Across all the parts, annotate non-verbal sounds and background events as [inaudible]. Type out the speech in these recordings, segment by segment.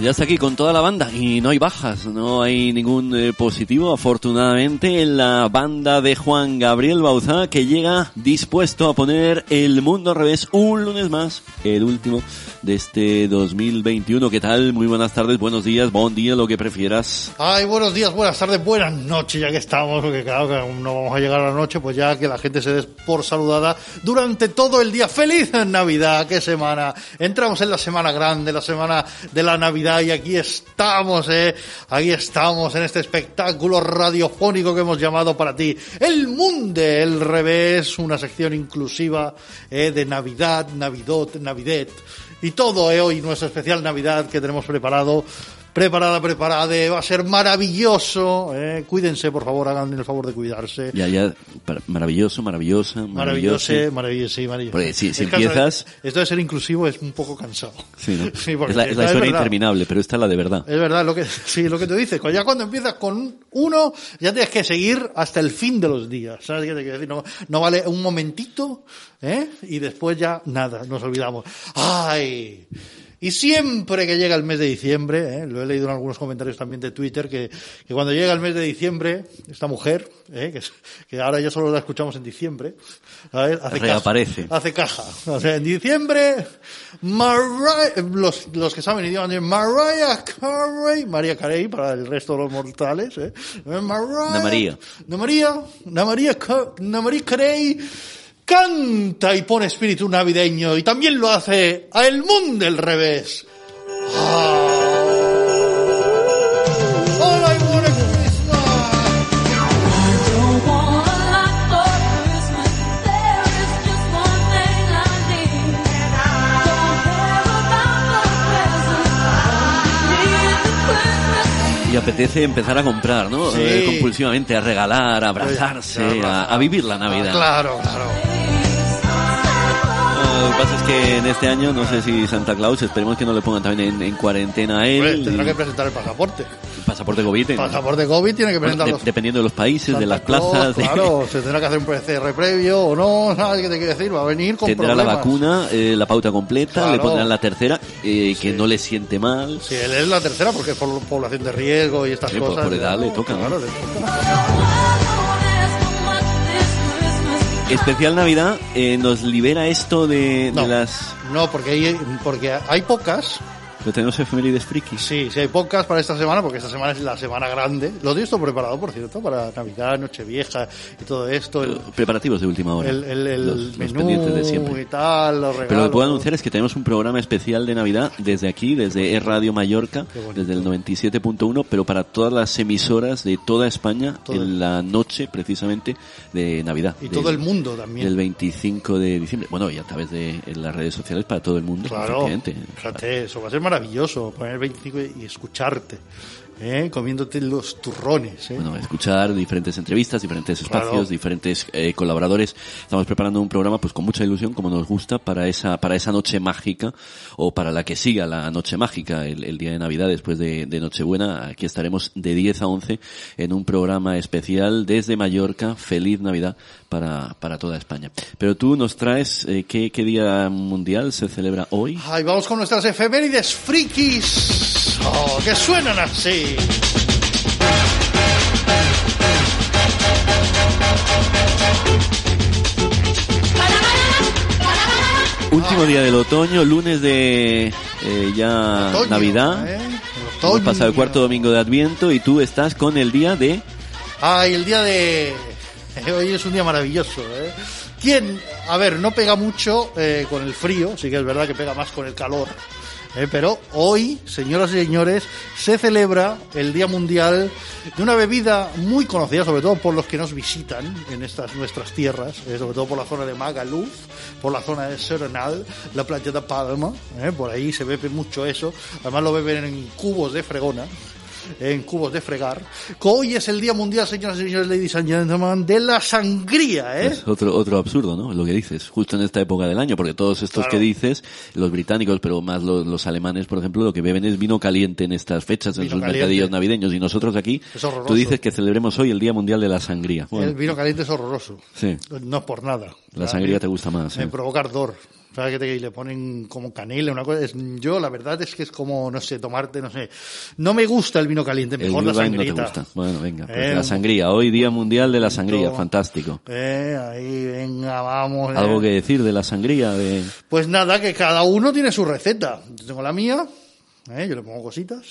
Ya está aquí con toda la banda y no hay bajas, no hay ningún eh, positivo, afortunadamente, en la banda de Juan Gabriel Bauza que llega dispuesto a poner el mundo al revés un lunes más, el último de este 2021. ¿Qué tal? Muy buenas tardes, buenos días, buen día, lo que prefieras. Ay, buenos días, buenas tardes, buenas noches, ya que estamos, porque claro que aún no vamos a llegar a la noche, pues ya que la gente se des por saludada durante todo el día. ¡Feliz Navidad! ¡Qué semana! Entramos en la semana grande, la semana de la Navidad y aquí estamos, eh. Aquí estamos en este espectáculo radiofónico que hemos llamado para ti El Mundo, el revés, una sección inclusiva eh, de Navidad, Navidot, Navidet y todo eh, hoy nuestro especial Navidad que tenemos preparado preparada, preparada, va a ser maravilloso. Eh. Cuídense, por favor, hagan el favor de cuidarse. Ya, ya, maravilloso, maravillosa, Maravilloso, maravilloso. maravilloso, maravilloso. Porque si- empiezas- Esto de ser inclusivo es un poco cansado. Sí, ¿no? [laughs] Sí, es la, es la historia interminable, pero esta es la de verdad. Es verdad, lo que, sí, lo que tú dices. Ya cuando empiezas con uno, ya tienes que seguir hasta el fin de los días. ¿Sabes qué te quiero decir? No, no vale un momentito, ¿eh? Y después ya nada, nos olvidamos. ¡Ay! Y siempre que llega el mes de diciembre, ¿eh? lo he leído en algunos comentarios también de Twitter, que, que cuando llega el mes de diciembre, esta mujer, ¿eh? que, que ahora ya solo la escuchamos en diciembre, ¿sabes? Hace caja- Reaparece. hace caja. O sea, en diciembre, Mariah, los, los que saben idioma de Mariah Carey, María Carey para el resto de los mortales, ¿eh? Mariah, María. Na María, Na María Carey canta y pone espíritu navideño y también lo hace a El Mundo del Revés. Ah. Hola y apetece empezar a comprar, ¿no? Sí. Eh, compulsivamente, a regalar, a abrazarse, a, a vivir la Navidad. Ah, claro, claro. Lo que pasa es que en este año, no sé si Santa Claus, esperemos que no le pongan también en, en cuarentena a él. Tendrá y que presentar el pasaporte. pasaporte COVID. ¿no? Pasaporte COVID tiene que Bueno, presentar de- dependiendo de los países, de las Claus, plazas, de- Claro, se tendrá que hacer un PCR previo o no, [laughs] ¿sabes qué te quiero decir? Va a venir con tendrá la vacuna, eh, la pauta completa, le pondrán la tercera, eh, que no le siente mal. Sí, él es la tercera porque es por población de riesgo y estas Sí, cosas. por edad le toca, ¿no? Claro, le toca. Especial Navidad, eh, nos libera esto de, de No. las... No, porque hay, porque hay pocas. Lo tenemos efemérides frikis. Sí, sí hay pocas para esta semana porque esta semana es la semana grande. Lo tengo esto preparado, por cierto, para Navidad, Nochevieja y todo esto. El, Preparativos de última hora. el, el, el los, los menú pendientes de siempre. y tal, los regalos. Pero lo que puedo anunciar es que tenemos un programa especial de Navidad desde aquí, desde E Radio Mallorca, desde el 97.1, pero para todas las emisoras de toda España Todo en la noche precisamente de Navidad. Y del- todo el mundo también. Del 25 de diciembre. Bueno, y a través de las redes sociales para todo el mundo. Claro, fíjate, eso va a ser maravilloso, poner el 25 y escucharte, ¿eh? comiéndote los turrones. ¿eh? Bueno, escuchar diferentes entrevistas, diferentes Claro. espacios, diferentes eh, colaboradores. Estamos preparando un programa pues con mucha ilusión, como nos gusta, para esa, para esa noche mágica, o para la que siga la noche mágica, el, el día de Navidad después de, de Nochebuena. Aquí estaremos de 10 a 11 en un programa especial desde Mallorca. Feliz Navidad para, para toda España. Pero tú nos traes, eh, ¿qué, ¿qué día mundial se celebra hoy? Ay, vamos con nuestras efemérides frikis. Oh, que suenan así. Último día del otoño, lunes de eh, ya Otoño, Navidad. ¿eh? Hemos pasado el cuarto domingo de Adviento y tú estás con el día de... Ay, el día de... [laughs] Hoy es un día maravilloso, ¿eh? ¿Quién? A ver, no pega mucho eh, con el frío, sí que es verdad que pega más con el calor. ¿Eh? Pero hoy, señoras y señores, se celebra el Día Mundial de una bebida muy conocida, sobre todo por los que nos visitan en estas nuestras tierras, eh, sobre todo por la zona de Magaluf, por la zona de Serenal, la playa de Palma, ¿eh? por ahí se bebe mucho eso. Además lo beben en cubos de fregona. En cubos de fregar. Hoy es el Día Mundial, señoras y señores, ladies and gentlemen, de la sangría, ¿eh? Es otro, otro absurdo, ¿no? Lo que dices, justo en esta época del año, porque todos estos Claro. que dices, los británicos, pero más los, los alemanes, por ejemplo, lo que beben es vino caliente en estas fechas, en Vino sus caliente. mercadillos navideños, y nosotros aquí, tú dices que celebremos hoy el Día Mundial de la Sangría. Bueno, El vino caliente es horroroso. Sí. No es por nada. La sangría te gusta más, Me ¿eh? provoca ardor. ¿Sabes que le ponen como canela, una cosa? Es, yo, la verdad es que es como, no sé, tomarte, no sé. No me gusta el vino caliente, el mejor la Glühwein no te sangrita. gusta. Bueno, venga, pues Eh, la sangría. Hoy Día Mundial de la Sangría, fantástico. Eh, ahí, venga, vamos. eh. ¿Algo que decir de la sangría? De... Pues nada, que cada uno tiene su receta. Yo tengo la mía, ¿eh? yo le pongo cositas.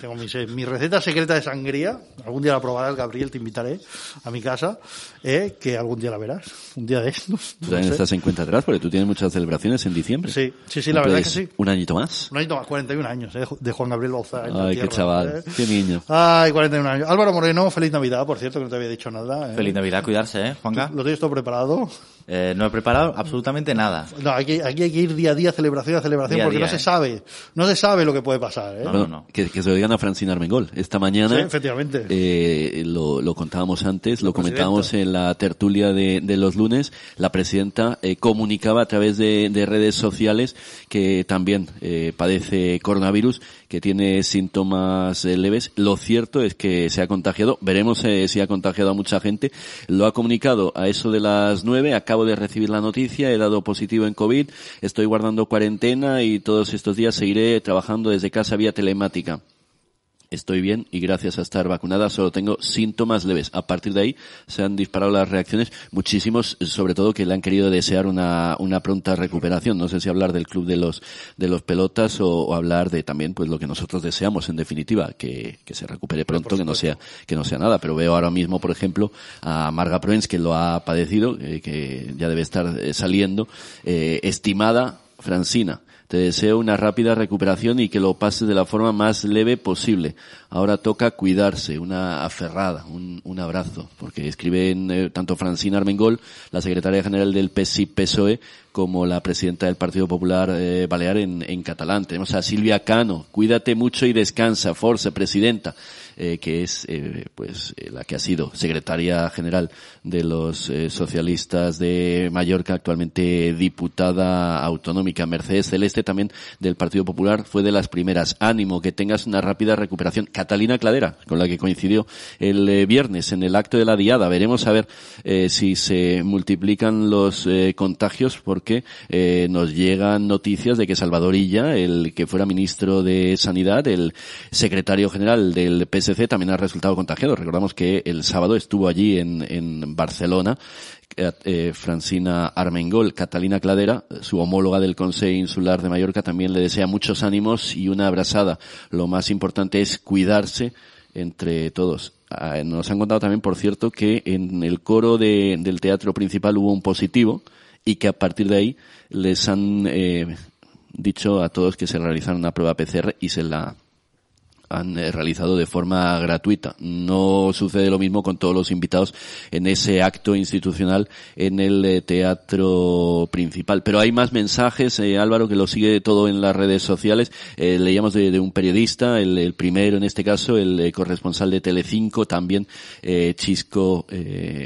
Tengo mi, receta secreta de sangría. Algún día la probarás, Gabriel, te invitaré a mi casa, ¿eh? que algún día la verás. Un día de estos. Tú no también sé. estás en cuenta atrás porque tú tienes muchas celebraciones en diciembre. Sí, sí, sí, la verdad que Entonces, sí. ¿Un añito más? Un añito más, 41 años, ¿eh? de Juan Gabriel Bauzá. Ay, qué tierra, chaval, ¿eh? qué niño. Ay, 41 años. Álvaro Moreno, feliz Navidad, por cierto, que no te había dicho nada. ¿eh? Feliz Navidad, cuidarse, ¿eh, Juanga? ¿Lo tienes todo preparado? Eh, no he preparado absolutamente nada. No, aquí, aquí hay que ir día a día, celebración a celebración, Día a porque día, no se ¿eh? sabe. No se sabe lo que puede pasar, ¿eh? No, no, no. Que, que se lo digan a Francina Armengol. Esta mañana Sí, efectivamente. eh, lo, lo contábamos antes, lo comentábamos en la tertulia de, de los lunes. La presidenta eh, comunicaba a través de, de redes sociales que también eh, padece coronavirus, que tiene síntomas eh, leves. Lo cierto es que se ha contagiado. Veremos eh, si ha contagiado a mucha gente. Lo ha comunicado a eso de las nueve. Acabo de recibir la noticia. He dado positivo en COVID. Estoy guardando cuarentena y todos estos días seguiré trabajando desde casa vía telemática. Estoy bien y gracias a estar vacunada solo tengo síntomas leves. A partir de ahí se han disparado las reacciones, muchísimos, sobre todo que le han querido desear una, una pronta recuperación. No sé si hablar del club de los, de los pelotas o, o hablar de también pues lo que nosotros deseamos en definitiva, que, que se recupere pronto, que no sea, que no sea nada. Pero veo ahora mismo, por ejemplo, a Marga Proens que lo ha padecido, eh, que ya debe estar eh, saliendo, eh, estimada Francina. Te deseo una rápida recuperación y que lo pases de la forma más leve posible. Ahora toca cuidarse, una aferrada, un, un abrazo, porque escriben eh, tanto Francina Armengol, la secretaria general del PSI-PSOE, como la presidenta del Partido Popular eh, Balear en, en catalán. Tenemos a Silvia Cano, cuídate mucho y descansa, forza, presidenta, eh, que es eh, pues la que ha sido secretaria general de los socialistas de Mallorca, actualmente diputada autonómica. Mercedes Celeste también del Partido Popular fue de las primeras. Ánimo, que tengas una rápida recuperación. Catalina Cladera, con la que coincidió el viernes en el acto de la diada. Veremos a ver si se multiplican los contagios porque eh, nos llegan noticias de que Salvador Illa, el que fuera ministro de Sanidad, el secretario general del PSC, también ha resultado contagiado. Recordamos que el sábado estuvo allí en, en Barcelona eh, eh, Francina Armengol, Catalina Cladera, su homóloga del Consejo Insular de Mallorca, también le desea muchos ánimos y una abrazada. Lo más importante es cuidarse entre todos. Ah, Nos han contado también, por cierto, que en el coro de- del teatro principal hubo un positivo y que a partir de ahí les han eh, dicho a todos que se realizaran una prueba PCR y se la han eh, realizado de forma gratuita. No sucede lo mismo con todos los invitados en ese acto institucional en el eh, teatro principal. Pero hay más mensajes, eh, Álvaro, que lo sigue todo en las redes sociales. Eh, leíamos de, de un periodista, el, el primero en este caso, el eh, corresponsal de Telecinco, también Chisco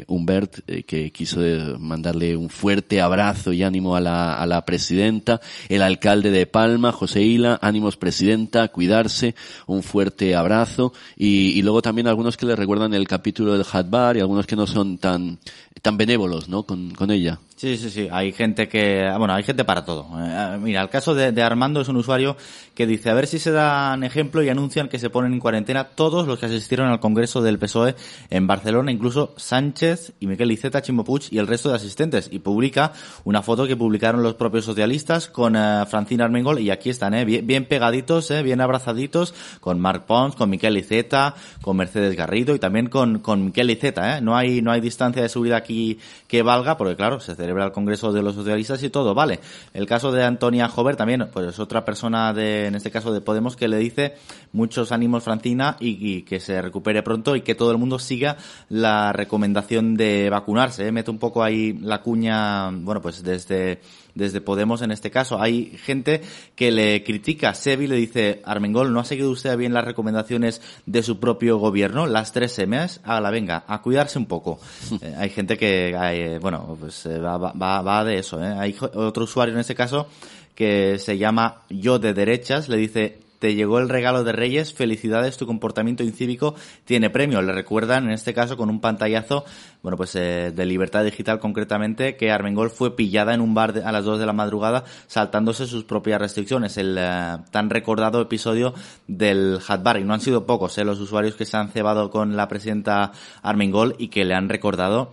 Humbert, que quiso mandarle un fuerte abrazo y ánimo a la, a la presidenta. El alcalde de Palma, José Hila, ánimos presidenta, cuidarse, un fuerte abrazo y, luego también algunos que le recuerdan el capítulo del Hatbar y algunos que no son tan tan benévolos, ¿no? Con, con ella. Sí, sí, sí. Hay gente que, bueno, hay gente para todo. Eh, mira, el caso de, Armando es un usuario que dice, a ver si se dan ejemplo y anuncian que se ponen en cuarentena todos los que asistieron al Congreso del PSOE en Barcelona, incluso Sánchez y Miquel Iceta, Chimo Puig y el resto de asistentes. Y publica una foto que publicaron los propios socialistas con eh, Francina Armengol y aquí están, eh, bien, pegaditos, eh, bien abrazaditos, con Marc Pons, con Miquel Iceta, con Mercedes Garrido y también con, con Miquel Iceta, eh. No hay, no hay distancia de seguridad aquí que valga, porque claro, se celebra el Congreso de los Socialistas y todo, vale. El caso de Antonia Jover también, pues es otra persona de, en este caso de Podemos, que le dice muchos ánimos Francina y, y que se recupere pronto y que todo el mundo siga la recomendación de vacunarse, ¿eh? Mete un poco ahí la cuña, bueno, pues desde, desde Podemos en este caso. Hay gente que le critica, Sevi le dice, Armengol, no ha seguido usted bien las recomendaciones de su propio gobierno, las tres M's, la venga, a cuidarse un poco. [laughs] Eh, hay gente que, eh, bueno, pues eh, va, va, va de eso. ¿eh? Hay otro usuario en este caso que se llama Yo de Derechas, le dice, te llegó el regalo de Reyes, felicidades, tu comportamiento incívico tiene premio. Le recuerdan, en este caso, con un pantallazo, bueno, pues eh, de Libertad Digital concretamente, que Armengol fue pillada en un bar a las 2 de la madrugada saltándose sus propias restricciones. El eh, tan recordado episodio del Hat Bar. Y no han sido pocos eh, los usuarios que se han cebado con la presidenta Armengol y que le han recordado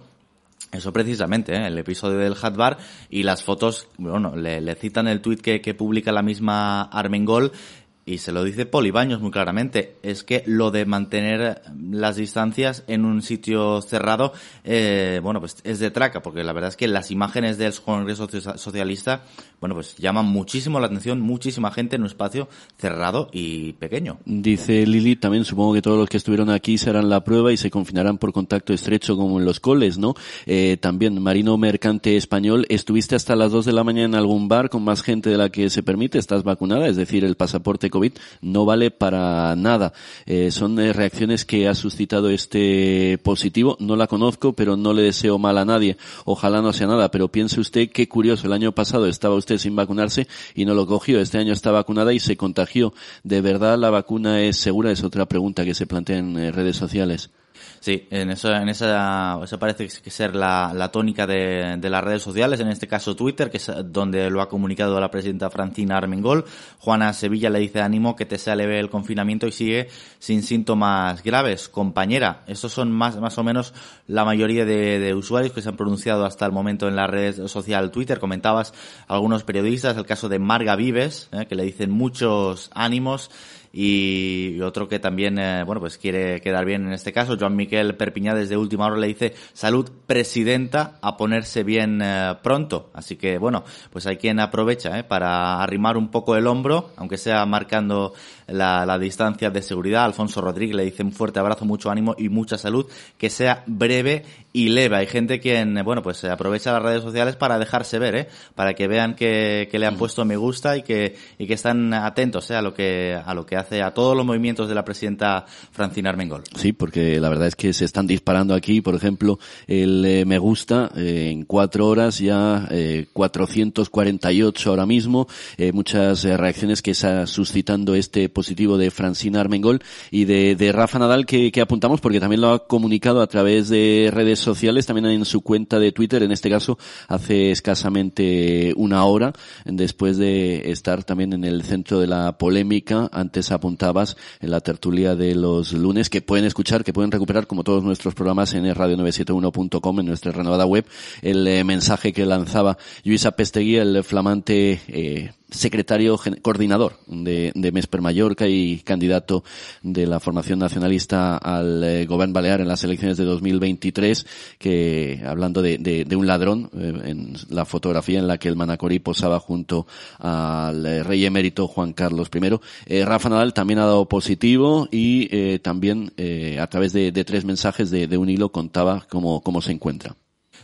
eso precisamente, ¿eh? el episodio del Hat Bar y las fotos, bueno, le, le citan el tuit que, que publica la misma Armengol y se lo dice Polibaños muy claramente, es que lo de mantener las distancias en un sitio cerrado, eh, bueno, pues es de traca, porque la verdad es que las imágenes del Congreso Socia- Socialista, bueno, pues llaman muchísimo la atención, muchísima gente en un espacio cerrado y pequeño. Dice Lili, también supongo que todos los que estuvieron aquí se harán la prueba y se confinarán por contacto estrecho como en los coles, ¿no? Eh, también, Marino Mercante Español, ¿estuviste hasta las 2 de la mañana en algún bar con más gente de la que se permite? ¿Estás vacunada? Es decir, el pasaporte COVID no vale para nada. Eh, son eh, reacciones que ha suscitado este positivo. No la conozco, pero no le deseo mal a nadie. Ojalá no sea nada, pero piense usted qué curioso. El año pasado estaba usted sin vacunarse y no lo cogió. Este año está vacunada y se contagió. ¿De verdad la vacuna es segura? Es otra pregunta que se plantea en eh, redes sociales. Sí, en eso, en esa, eso parece que ser la, la tónica de, de las redes sociales, en este caso Twitter, que es donde lo ha comunicado la presidenta Francina Armengol. Juana Sevilla le dice ánimo que te sea leve el confinamiento y sigue sin síntomas graves. Compañera, estos son más, más o menos la mayoría de, de usuarios que se han pronunciado hasta el momento en la red social Twitter. Comentabas algunos periodistas, el caso de Marga Vives, eh, que le dicen muchos ánimos y otro que también, eh, bueno, pues quiere quedar bien en este caso, Joan Miquel Perpiñá desde última hora le dice salud presidenta a ponerse bien eh, pronto. Así que, bueno, pues hay quien aprovecha eh, para arrimar un poco el hombro, aunque sea marcando la, la distancia de seguridad. Alfonso Rodríguez le dice un fuerte abrazo, mucho ánimo y mucha salud, que sea breve y leve. Hay gente quien, eh, bueno, pues eh, aprovecha las redes sociales para dejarse ver, ¿eh? para que vean que, que le han puesto me gusta y que, y que están atentos ¿eh? a lo que, a lo que hace a todos los movimientos de la presidenta Francina Armengol. Sí, porque la verdad es que se están disparando aquí, por ejemplo, el eh, me gusta eh, en cuatro horas ya eh, 448 ahora mismo, eh, muchas eh, reacciones que está suscitando este positivo de Francina Armengol y de, de Rafa Nadal que, que apuntamos porque también lo ha comunicado a través de redes sociales, también en su cuenta de Twitter, en este caso hace escasamente una hora, después de estar también en el centro de la polémica, antes apuntabas en la tertulia de los lunes, que pueden escuchar, que pueden recuperar como todos nuestros programas en radio971.com, en nuestra renovada web, el eh, mensaje que lanzaba Luisa Pestegui, el flamante eh, secretario coordinador de, Mesper Mallorca y candidato de la formación nacionalista al eh, balear en las elecciones de 2023, que hablando de, un ladrón, eh, en la fotografía en la que el Manacorí posaba junto al eh, rey emérito Juan Carlos I. Eh, Rafa Nadal también ha dado positivo y también a través de, tres mensajes de, de un hilo contaba cómo, cómo se encuentra.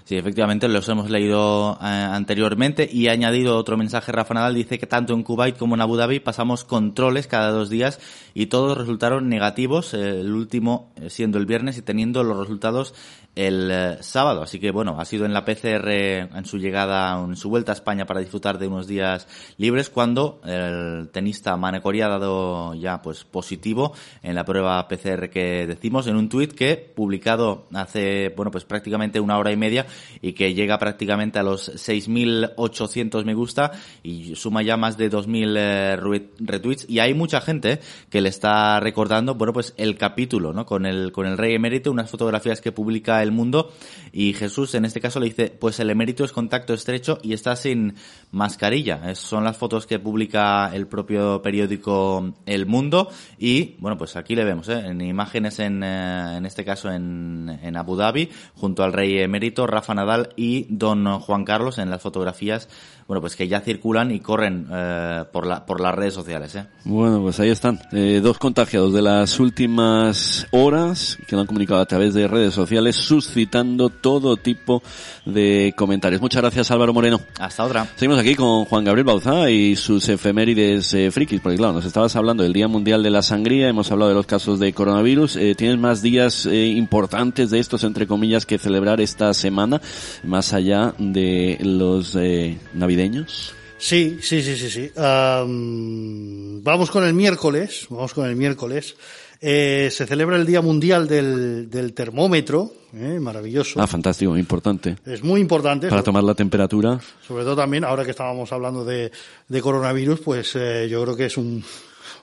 Sí, efectivamente, los hemos leído eh, anteriormente y ha añadido otro mensaje. Rafa Nadal dice que tanto en Kuwait como en Abu Dhabi pasamos controles cada dos días y todos resultaron negativos, eh, el último eh, siendo el viernes y teniendo los resultados el eh, sábado. Así que bueno, ha sido en la PCR en su llegada, en su vuelta a España para disfrutar de unos días libres cuando el tenista Manecori ha dado ya pues positivo en la prueba PCR que decimos en un tuit que publicado hace bueno pues prácticamente una hora y media y que llega prácticamente a los 6.800 me gusta y suma ya más de 2.000 eh, re- retweets y hay mucha gente que le está recordando bueno pues el capítulo no con el con el rey emérito unas fotografías que publica el mundo. Y Jesús en este caso le dice pues el emérito es contacto estrecho y está sin mascarilla son las fotos que publica el propio periódico El Mundo. Y bueno pues aquí le vemos ¿eh? en imágenes en, eh, en este caso en, en Abu Dhabi junto al rey emérito Rafa Nadal y don Juan Carlos en las fotografías bueno, pues que ya circulan y corren eh, por, la, por las redes sociales. ¿eh? Bueno, pues ahí están. Eh, dos contagiados de las últimas horas que lo han comunicado a través de redes sociales, suscitando todo tipo de comentarios. Muchas gracias, Álvaro Moreno. Hasta otra. Seguimos aquí con Juan Gabriel Bauzá y sus efemérides eh, frikis, porque claro, nos estabas hablando del Día Mundial de la Sangría, hemos hablado de los casos de coronavirus. ¿Tienes más días importantes de estos, entre comillas, que celebrar esta semana, más allá de los eh, navideños? Sí, sí, sí, sí, sí. Am, vamos con el miércoles, vamos con el miércoles. Eh, se celebra el Día Mundial del, del Termómetro, eh, maravilloso. Ah, fantástico, importante. es muy importante. Para tomar la temperatura. Sobre todo también, ahora que estábamos hablando de, de coronavirus, pues eh, yo creo que es un,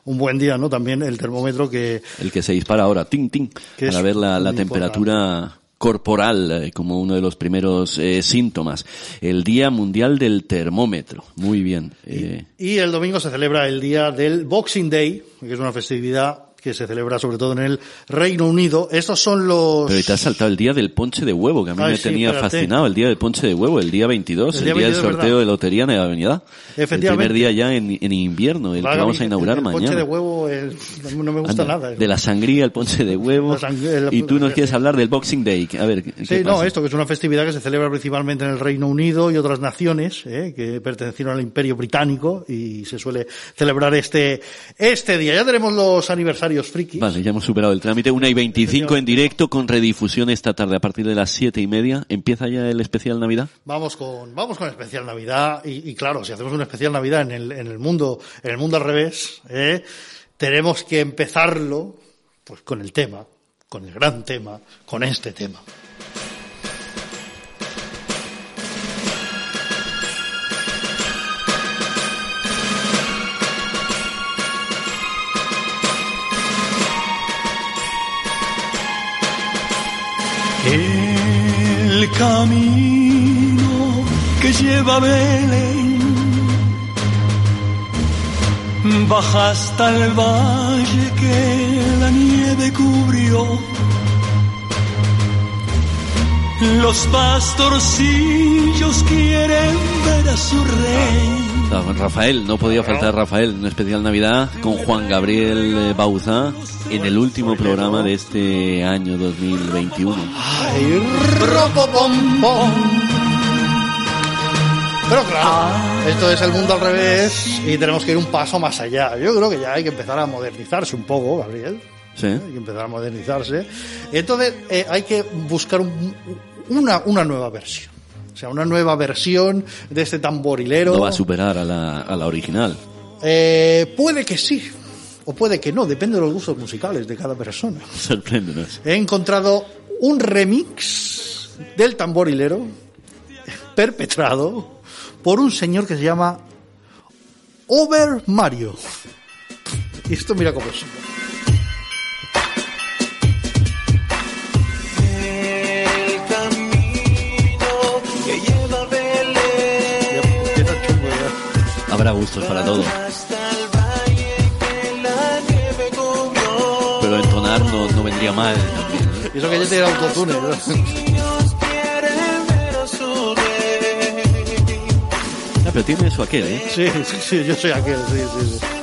un buen día, ¿no? También el termómetro que... El que se dispara ahora, ting, ting, para ver la, la temperatura corporal eh, como uno de los primeros eh, síntomas. El Día Mundial del Termómetro. Muy bien. Eh, Y el domingo se celebra el día del Boxing Day, que es una festividad que se celebra sobre todo en el Reino Unido. Estos son los... pero te has saltado el día del ponche de huevo, que a mí Ay, me sí, tenía espérate. fascinado. El día del ponche de huevo, el día 22, El el día día, 22, del sorteo ¿verdad? de lotería en la avenida. El Efectivamente. primer día ya en, en invierno, el que vamos a inaugurar el, el ponche mañana. de huevo es- no me gusta Anda, nada. De la sangría, el ponche de huevo. La y tú nos quieres hablar del Boxing Day. A ver, ¿qué Sí, no, esto que es una festividad que se celebra principalmente en el Reino Unido y otras naciones eh, que pertenecieron al Imperio Británico y se suele celebrar este este día. Ya tenemos los aniversarios Vale, ya hemos superado el trámite. Una y 25 en directo con redifusión esta tarde a partir de las siete y media. ¿Empieza ya el especial Navidad? Vamos con vamos con especial Navidad y, y claro, si hacemos un especial Navidad en el en el mundo en el mundo al revés, eh, tenemos que empezarlo pues con el tema, con el gran tema, con este tema. El camino que lleva a Belén baja hasta el valle que la nieve cubrió. Los pastorcillos quieren ver a su rey. Ah, Rafael, no podía faltar Rafael en un especial Navidad con Juan Gabriel eh, Bauza en el último programa de este año 2021. Ay, ropopom-pom. Pero claro, esto es el mundo al revés y tenemos que ir un paso más allá. Yo creo que ya hay que empezar a modernizarse un poco, Gabriel. Sí. Hay que empezar a modernizarse. Entonces eh, hay que buscar un- una, una nueva versión. O sea, una nueva versión de este tamborilero. No va a superar a la, a la original. Eh, puede que sí, o puede que no, depende de los gustos musicales de cada persona. [laughs] Sorpréndenos. He encontrado un remix del tamborilero perpetrado por un señor que se llama Over Mario. Y esto mira cómo es. Habrá gustos para todo. Pero entonar no, no vendría mal también. Y eso que ya tiene autotune. ¿no? Niños quieren ver a su rey. Ah, pero tiene eso aquel, ¿eh? Sí, sí, sí, yo soy aquel, sí, sí, sí.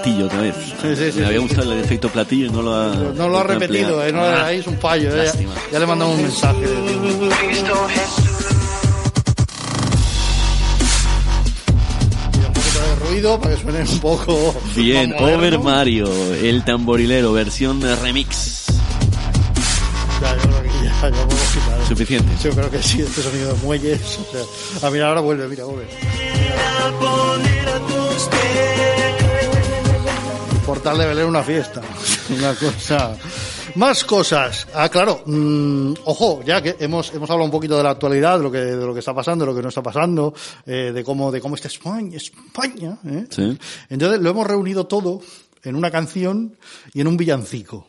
Platillo otra vez. Sí, sí, sí, Me había sí, gustado el efecto platillo y no lo ha... No lo ha repetido, eh, no, Ah, ahí es un fallo. eh. lástima. Ya le mandamos un mensaje. Para que suene un poco. [laughs] Bien. Over Mario, el tamborilero, versión remix. Ya, yo creo que ya, ya podemos quitar. Suficiente. Yo creo que sí, este sonido de muelles. O sea, ah, mira, ahora vuelve, mira, vuelve. A Portal de Belén una fiesta. Una cosa. Más cosas. Ah, claro. mm, ojo, ya que hemos, hemos hablado un poquito de la actualidad, de lo que, de lo que está pasando, de lo que no está pasando, eh, de cómo, de cómo está España, España, ¿eh? Sí. Entonces lo hemos reunido todo en una canción y en un villancico.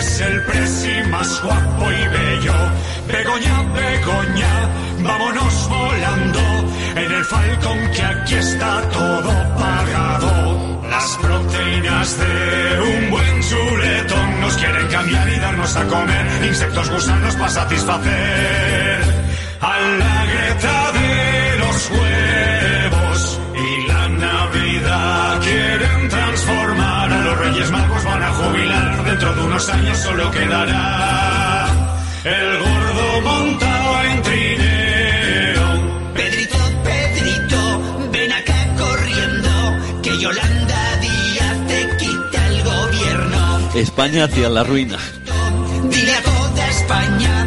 es el presi más guapo y bello. Begoña, Begoña, vámonos volando en el Falcon que aquí está todo pagado. Las proteínas de un buen chuletón nos quieren cambiar y darnos a comer insectos gusanos para satisfacer a la greta de unos años solo quedará el gordo montado en trineo Pedrito, Pedrito, ven acá corriendo, que Yolanda Díaz te quita el gobierno. España hacia la ruina. Dile a toda España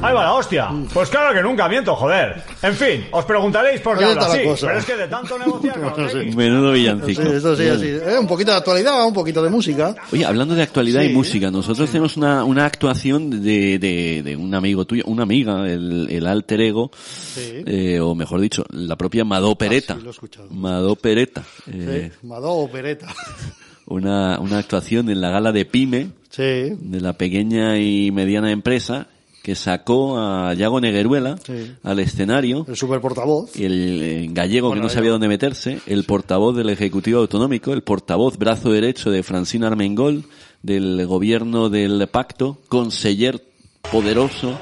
Ahí va la hostia. Pues claro que nunca miento, joder. En fin, os preguntaréis por qué hablo así. cosa. Pero es que de tanto negociar [laughs] con los Sí. Menudo villancico. Sí, eso sí, así. Eh, un poquito de actualidad, un poquito de música. Oye, hablando de actualidad Sí. y música, nosotros tenemos una, una actuación de, de, de un amigo tuyo, una amiga, el, el alter ego, eh, o mejor dicho, la propia Madó Pereta. Ah, sí, lo he escuchado. Madó Pereta. eh, Sí, Madó Opereta. [laughs] una, una actuación en la gala de Pyme, Sí. de la pequeña y mediana empresa, que sacó a Yago Negueruela Sí. al escenario. El super portavoz. el eh, gallego Bueno, que no sabía dónde meterse, el portavoz del Ejecutivo Autonómico, el portavoz brazo derecho de Francina Armengol, del gobierno del pacto, conseller poderoso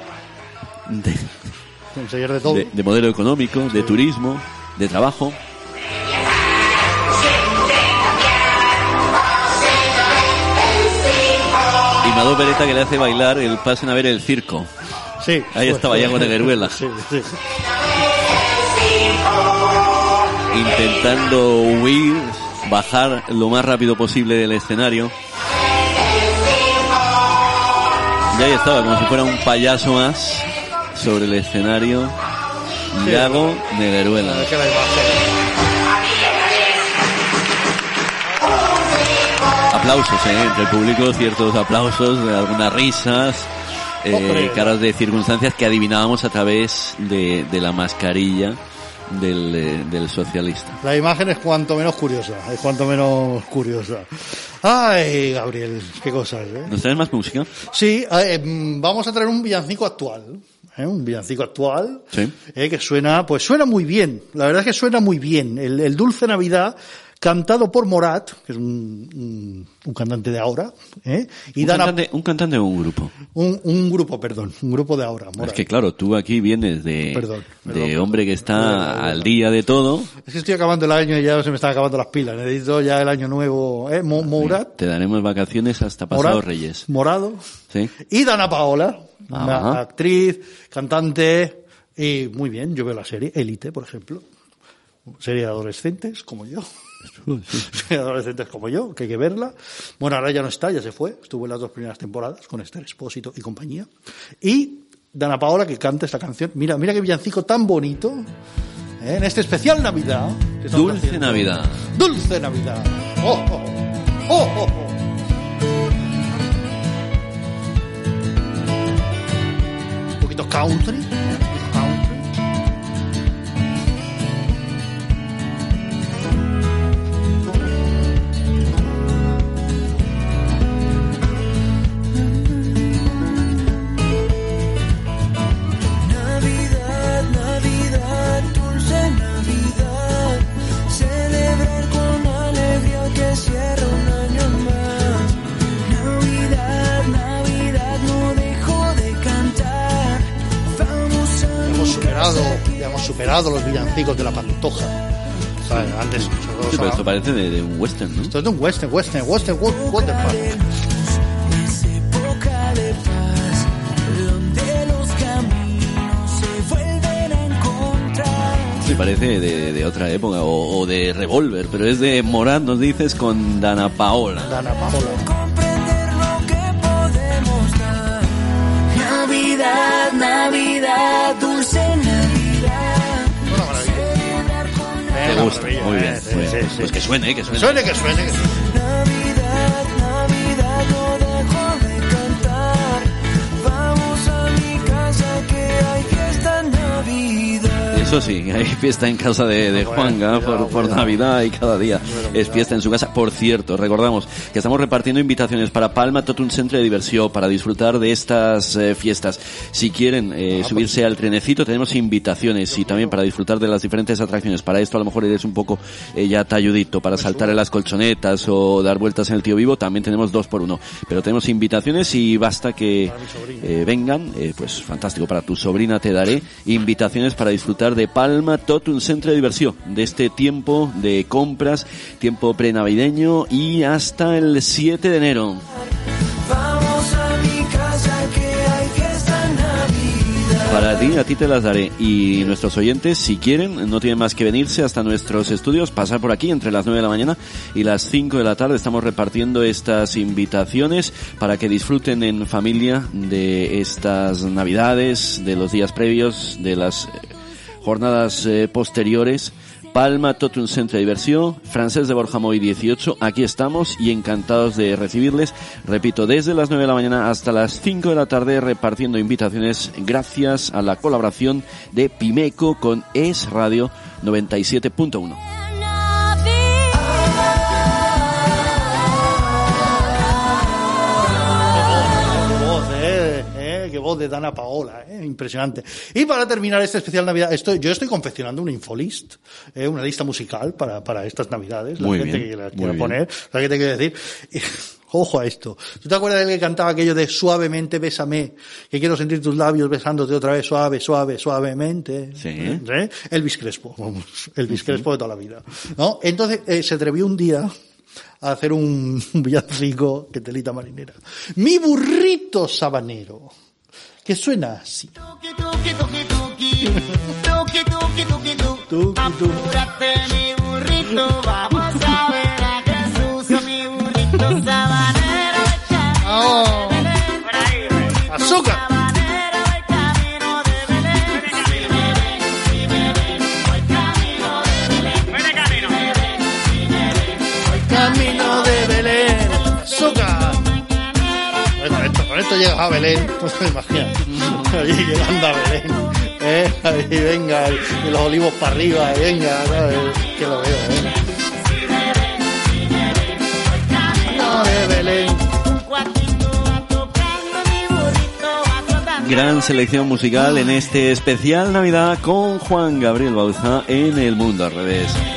de, Conseller de todo. de- de modelo económico, de turismo, de trabajo. Y Madó Pereta que le hace bailar el pasen a ver el circo. Sí. Ahí estaba Yago Negueruela. Sí, sí. intentando huir, bajar lo más rápido posible del escenario. Y ahí estaba, como si fuera un payaso más sobre el escenario. Yago Negueruela. Imagen. Aplausos, ¿eh? Entre el público, ciertos aplausos, algunas risas, eh, caras de circunstancias que adivinábamos a través de, de la mascarilla del, eh, del socialista. La imagen es cuanto menos curiosa. Es cuanto menos curiosa. Ay, Gabriel, qué cosas, ¿eh? ¿Nos traes más música? Sí, eh, mm, vamos a traer un villancico actual. ¿eh? Un villancico actual. Sí. eh, que suena, pues suena muy bien. La verdad es que suena muy bien. El, el Dulce Navidad, cantado por Morat, que es un, un, un cantante de ahora, ¿eh? y un, cantante, un cantante o un grupo. un, un grupo, perdón, un grupo de ahora. Morat. Es que claro, tú aquí vienes de, Perdón, de hombre que está perdón, al día de todo. Es que estoy acabando el año y ya se me están acabando las pilas. Necesito ya el año nuevo. ¿eh? Mo- Morat, Te daremos vacaciones hasta pasados Morat, Reyes. Morado. ¿Sí? Y Dana Paola, una actriz, cantante, y muy bien, yo veo la serie, Elite, por ejemplo. Serie de adolescentes, como yo. [laughs] Adolescentes como yo, que hay que verla. Bueno, ahora ya no está, ya se fue. Estuvo en las dos primeras temporadas con Esther Expósito y compañía. Y Dana Paola que canta esta canción. Mira, mira qué villancico tan bonito. ¿eh? En este especial Navidad. que Dulce haciendo. Navidad. Dulce Navidad. Oh, oh, oh. Oh, oh, oh. Un poquito country. Superado, ya hemos superado los villancicos de la pantoja. ¿Sabes? Antes nosotros Sí, pero esto parece de, de un western, ¿no? esto es de un western, western, western, encontrar. Sí, parece de, de otra época o, o de Revolver, pero es de Morat, nos dices, con Dana Paola. Dana Paola. comprender lo que podemos dar. Navidad, Navidad. Muy bien. Pues que suene, eh, que suene. Que suene, que suene. Navidad, Navidad, no dejo de cantar. Vamos a mi casa que hay fiesta en Navidad. Eso sí, hay fiesta en casa de, de Juanga por Navidad y cada día es fiesta en su casa. Por cierto, recordamos que estamos repartiendo invitaciones para Palma, todo un centro de diversión para disfrutar de estas eh, fiestas. Si quieren eh, subirse al trenecito, tenemos invitaciones y también para disfrutar de las diferentes atracciones. Para esto a lo mejor eres un poco eh, ya talludito, para saltar en las colchonetas o dar vueltas en el tío vivo, también tenemos dos por uno. Pero tenemos invitaciones y basta que vengan, pues fantástico, para tu sobrina te daré invitaciones para disfrutar de Palma, todo un centro de diversión, de este tiempo de compras, tiempo prenavideño y hasta el 7 de enero. Para ti, a ti te las daré. Y nuestros oyentes, si quieren, no tienen más que venirse hasta nuestros estudios, pasar por aquí entre las 9 de la mañana y las 5 de la tarde. Estamos repartiendo estas invitaciones para que disfruten en familia de estas navidades, de los días previos, de las eh, jornadas eh, posteriores. Palma, un centro de diversión, francés de Borja Moy 18, aquí estamos y encantados de recibirles, repito, desde las 9 de la mañana hasta las 5 de la tarde repartiendo invitaciones gracias a la colaboración de Pimeco con Es Radio 97.1. voz de Dana Paola, eh, impresionante. Y para terminar esta especial Navidad, estoy, yo estoy confeccionando una infolist, eh, una lista musical para, para estas Navidades, la Muy gente bien, que la quiera poner, la que te quiero decir. [laughs] Ojo a esto. ¿Tú te acuerdas del que cantaba aquello de suavemente bésame? Que quiero sentir tus labios besándote otra vez suave, suave, suavemente. Sí. ¿Eh? Elvis Crespo, vamos. Elvis Crespo de toda la vida. ¿No? Entonces, eh, se atrevió un día a hacer un [laughs] villancico que telita marinera. Mi burrito sabanero que suena así. Llegas a Belén, [laughs] pues te imaginas. Ahí llegando a Belén. ¿eh? Ahí venga, y los olivos para arriba, venga, ¿sabes? que lo veo, ¿eh? Gran selección musical en este especial Navidad con Juan Gabriel Bauza en El Mundo al Revés.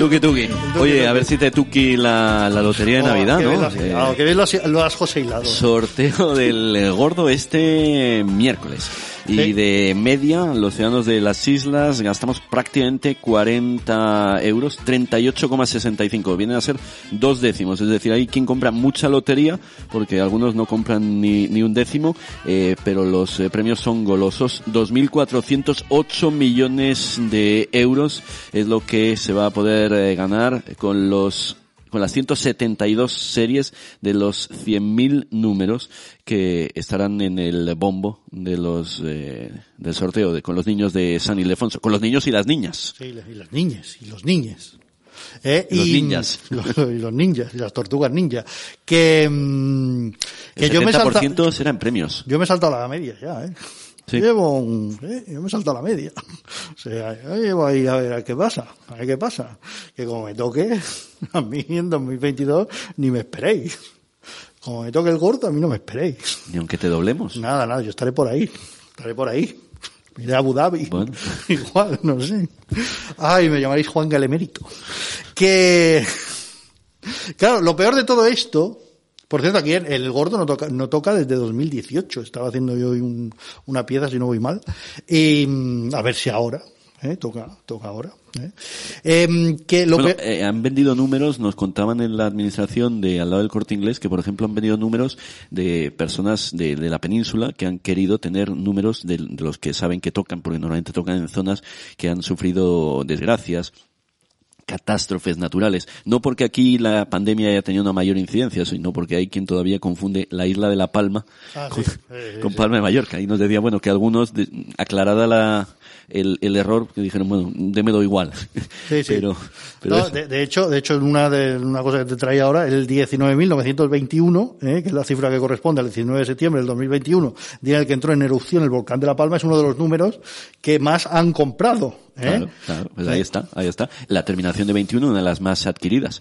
Tuki tuki. Oye, a ver si te tuki la, la lotería de Oh, Navidad, ¿no? Eh, hilado, qué bien lo has, lo has sorteo del gordo este miércoles. Y Sí. de media, los ciudadanos de las islas gastamos prácticamente 40 euros, 38,65. Vienen a ser dos décimos. Es decir, hay quien compra mucha lotería, porque algunos no compran ni, ni un décimo, eh, pero los eh, premios son golosos. 2.408 millones de euros es lo que se va a poder eh, ganar con los con las 172 series de los 100.000 números que estarán en el bombo de los eh, del sorteo de, con los niños de San Ildefonso, con los niños y las niñas. Sí, y las niñas, y los niñes. ¿Eh? Los y, ninjas. [laughs] los- y los ninjas, y las tortugas ninja. Que, mm, que El yo me 70% saltado, serán premios. yo me he saltado la media ya, ¿eh? Sí. Llevo un, ¿eh? yo me he saltado la media. [laughs] O sea, yo llevo ahí a ver a qué pasa, a ver qué pasa. Que como me toque, [laughs] a mí en 2022 ni me esperéis. Como me toque el gordo, a mí no me esperéis. Ni aunque te doblemos. Nada, nada, yo estaré por ahí. Estaré por ahí. Iré a Abu Dhabi. Bueno. [laughs] Igual, no sé. Ay, me llamaréis Juan Galemérito. Que, claro, lo peor de todo esto, por cierto, aquí el gordo no toca, no toca desde 2018. Estaba haciendo yo hoy un- una pieza, si no voy mal. Y, mm, a ver si ahora, ¿eh? Toca, toca ahora. ¿eh? Em, que lo Bueno, eh, han vendido números, nos contaban en la administración de al lado del corte inglés que, por ejemplo, han vendido números de personas de, de la península que han querido tener números de, de los que saben que tocan, porque normalmente tocan en zonas que han sufrido desgracias, catástrofes naturales. No porque aquí la pandemia haya tenido una mayor incidencia, sino porque hay quien todavía confunde la isla de La Palma Ah, con, sí. [laughs] Con. Palma de Mallorca. Y nos decía, bueno, que algunos, de- aclarada la, el, el error que dijeron, bueno, démelo igual. Sí, sí. Pero, pero No, de, de hecho, de hecho, una de una cosa que te traía ahora, el 19.921, eh, que es la cifra que corresponde al 19 de septiembre del 2021, día en el que entró en erupción el volcán de La Palma, es uno de los números que más han comprado. ¿eh? Claro, claro, pues Sí. ahí está, ahí está. La terminación de 21, una de las más adquiridas.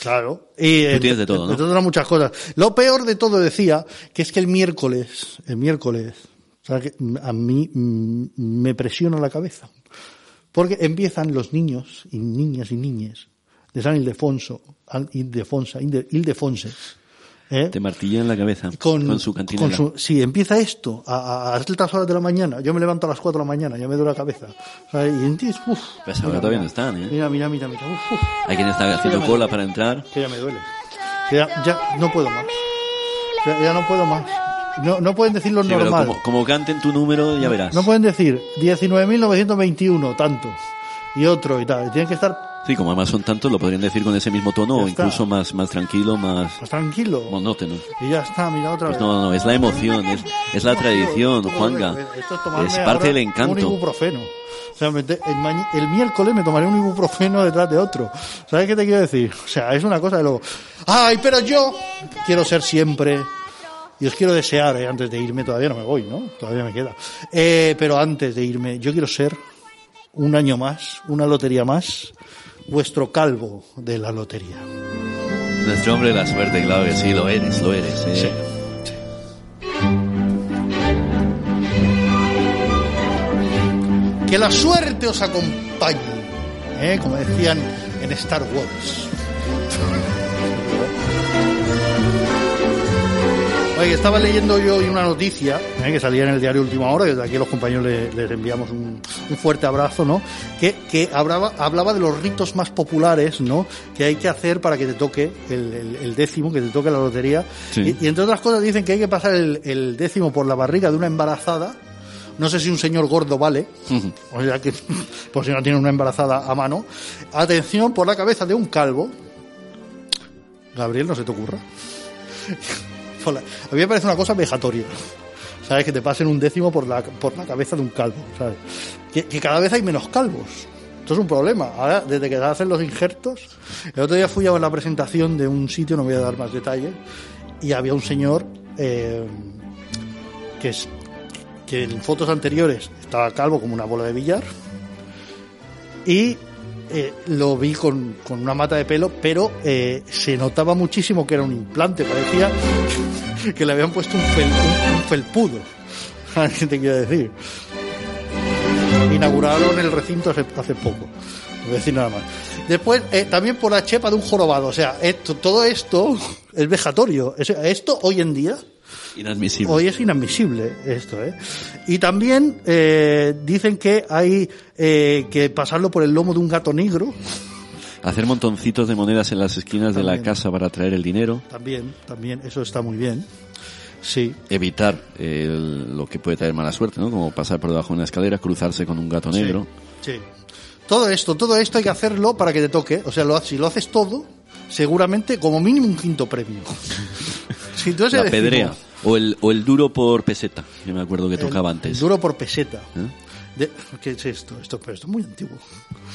Claro. Y, Tú entre- tienes de todo, ¿no? entre otras muchas cosas. Lo peor de todo decía que es que el miércoles, el miércoles, o sea, que a mí mm, me presiona la cabeza. Porque empiezan los niños y niñas y niñes de San Ildefonso, Ildefonsa, Ildefonse, ¿eh? Te martilla en la cabeza con, con su- sí, empieza esto a, a, altas horas de la mañana. Yo me levanto a las 4 de la mañana, ya me duele la cabeza. O sea, y entiendes, uf, Pues ahora todavía no están, ¿eh? Mira, mira, mira, mira. uf, uf, Hay quien está haciendo cola para entrar. que ya me duele. Que Ya, ya no puedo más. Ya, ya no puedo más. No, no pueden decir lo Sí, normal. como, como canten tu número, ya verás. No pueden decir 19.921, tanto. Y otro y tal. Tienen que estar Sí, como además son tantos, lo podrían decir con ese mismo tono o incluso más, más tranquilo, más más tranquilos. monótono. Y ya está, mira otra Pues vez. no, no, no, es la emoción, es, es la tradición, Juanga. Esto es Es parte del Un encanto. ibuprofeno. O sea, el, el miércoles me tomaré un ibuprofeno detrás de otro. ¿Sabes qué te quiero decir? O sea, es una cosa de luego. ¡Ay, pero yo quiero ser siempre! Y os quiero desear, eh, antes de irme, todavía no me voy, ¿no? Todavía me queda. Eh, pero antes de irme, yo quiero ser un año más, una lotería más, vuestro calvo de la lotería. Nuestro hombre de la suerte, claro que sí, lo eres, lo eres. eh. Que la suerte os acompañe, ¿eh? como decían en Star Wars. Estaba leyendo yo hoy una noticia ¿eh? que salía en el diario Última Hora, desde aquí a los compañeros le- les, enviamos un, un fuerte abrazo, ¿no? Que, que hablaba, hablaba de los ritos más populares, ¿no? Que hay que hacer para que te toque el, el- el décimo, que te toque la lotería. Sí. Y, y entre otras cosas dicen que hay que pasar el, el décimo por la barriga de una embarazada. No sé si un señor gordo vale, o sea que, [laughs] por si no tiene una embarazada a mano. Atención por la cabeza de un calvo. Gabriel, no se te ocurra. Por la- a mí me parece una cosa vejatoria. ¿Sabes? Que te pasen un décimo por la, por la cabeza de un calvo. ¿Sabes? Que, que cada vez hay menos calvos. Esto es un problema. Ahora, desde que hacen los injertos, el otro día fui a la presentación de un sitio, no voy a dar más detalles, y había un señor eh, que es que en fotos anteriores estaba calvo como una bola de billar y eh, lo vi con, con una mata de pelo, pero eh, se notaba muchísimo que era un implante, parecía [laughs] que le habían puesto un, fel- un- un felpudo. [laughs] ¿Qué te quiero decir? Inauguraron el recinto hace, hace poco. Decir nada más. Después, eh, también por la chepa de un jorobado. O sea, esto, todo esto [laughs] es vejatorio. Es- Esto hoy en día Inadmisible. Hoy es inadmisible esto, ¿eh? Y también eh, dicen que hay eh, que pasarlo por el lomo de un gato negro. Hacer montoncitos de monedas en las esquinas de la También. casa para traer el dinero. También, también, eso está muy bien. Sí, Evitar eh, el- lo que puede traer mala suerte, ¿no? Como pasar por debajo de una escalera, cruzarse con un gato negro. sí. Todo esto, todo esto hay que hacerlo para que te toque. O sea, lo, si lo haces todo, seguramente como mínimo un quinto premio. [laughs] La pedrea. O el, o el duro por peseta, que me acuerdo que tocaba el- antes. el duro por peseta. ¿Eh? De- ¿Qué es esto? Esto, pero esto es muy antiguo.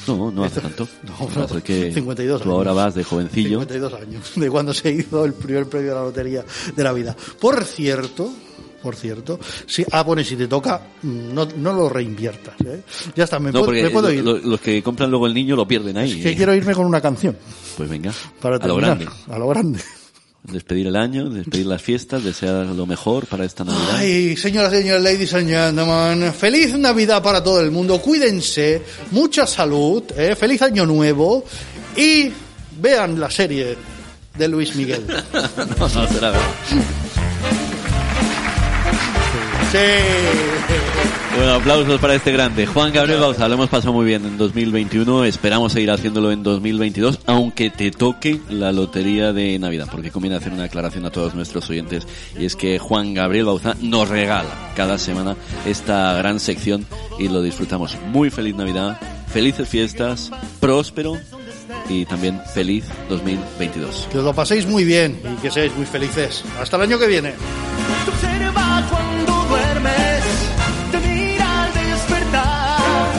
No, no hace Esto- tanto. [laughs] No, pasa es que 52 tú ahora años. vas de jovencillo. 52 años, de cuando se hizo el primer premio de la lotería de la vida. Por cierto, por cierto, si, ah, bueno, si te toca, mm, no, no lo reinviertas, ¿eh? Ya está, me, No, puedo, me puedo lo- ir. lo- los que compran luego el niño lo pierden ahí. que quiero irme con una canción, Pues venga, para a lo terminar, grande. a lo grande. Despedir el año, despedir las fiestas, desear lo mejor para esta Navidad. Ay, señoras y señores, ladies and gentlemen, feliz Navidad para todo el mundo, cuídense, mucha salud, ¿eh? feliz año nuevo y vean la serie de Luis Miguel. [laughs] no, no será verdad. Sí. Bueno, aplausos para este grande. Juan Gabriel Bauza, lo hemos pasado muy bien en 2021. Esperamos seguir haciéndolo en 2022, aunque te toque la lotería de Navidad, porque conviene hacer una aclaración a todos nuestros oyentes. Y es que Juan Gabriel Bauza nos regala cada semana esta gran sección y lo disfrutamos. Muy feliz Navidad, felices fiestas, próspero y también feliz 2022. Que os lo paséis muy bien y que seáis muy felices. Hasta el año que viene.